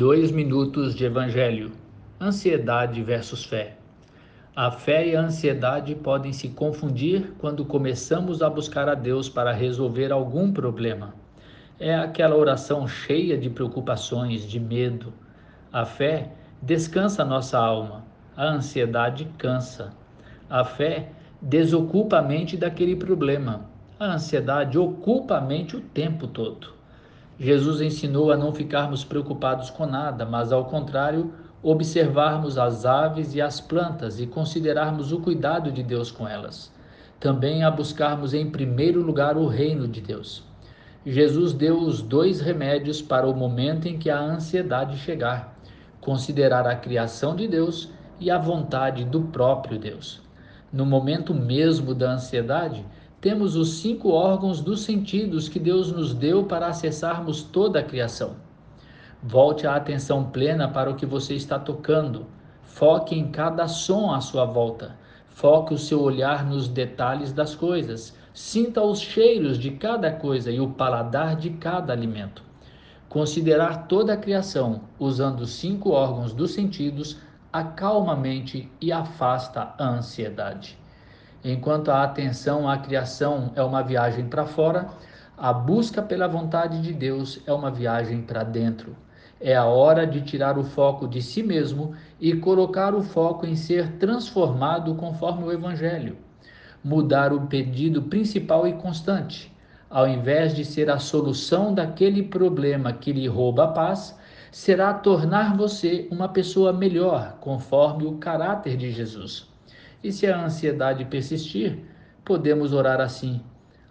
Dois minutos de Evangelho. Ansiedade versus fé. A fé e a ansiedade podem se confundir quando começamos a buscar a Deus para resolver algum problema. É aquela oração cheia de preocupações, de medo. A fé descansa nossa alma, a ansiedade cansa. A fé desocupa a mente daquele problema, a ansiedade ocupa a mente o tempo todo. Jesus ensinou a não ficarmos preocupados com nada, mas ao contrário, observarmos as aves e as plantas e considerarmos o cuidado de Deus com elas. Também a buscarmos em primeiro lugar o reino de Deus. Jesus deu os dois remédios para o momento em que a ansiedade chegar: considerar a criação de Deus e a vontade do próprio Deus. No momento mesmo da ansiedade, temos os cinco órgãos dos sentidos que Deus nos deu para acessarmos toda a criação. Volte a atenção plena para o que você está tocando. Foque em cada som à sua volta. Foque o seu olhar nos detalhes das coisas. Sinta os cheiros de cada coisa e o paladar de cada alimento. Considerar toda a criação usando os cinco órgãos dos sentidos acalma a mente e afasta a ansiedade. Enquanto a atenção à criação é uma viagem para fora, a busca pela vontade de Deus é uma viagem para dentro. É a hora de tirar o foco de si mesmo e colocar o foco em ser transformado conforme o Evangelho. Mudar o pedido principal e constante. Ao invés de ser a solução daquele problema que lhe rouba a paz, será tornar você uma pessoa melhor, conforme o caráter de Jesus. E se a ansiedade persistir, podemos orar assim: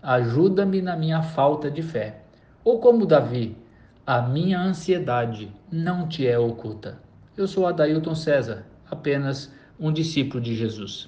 ajuda-me na minha falta de fé. Ou como Davi, a minha ansiedade não te é oculta. Eu sou Adailton César, apenas um discípulo de Jesus.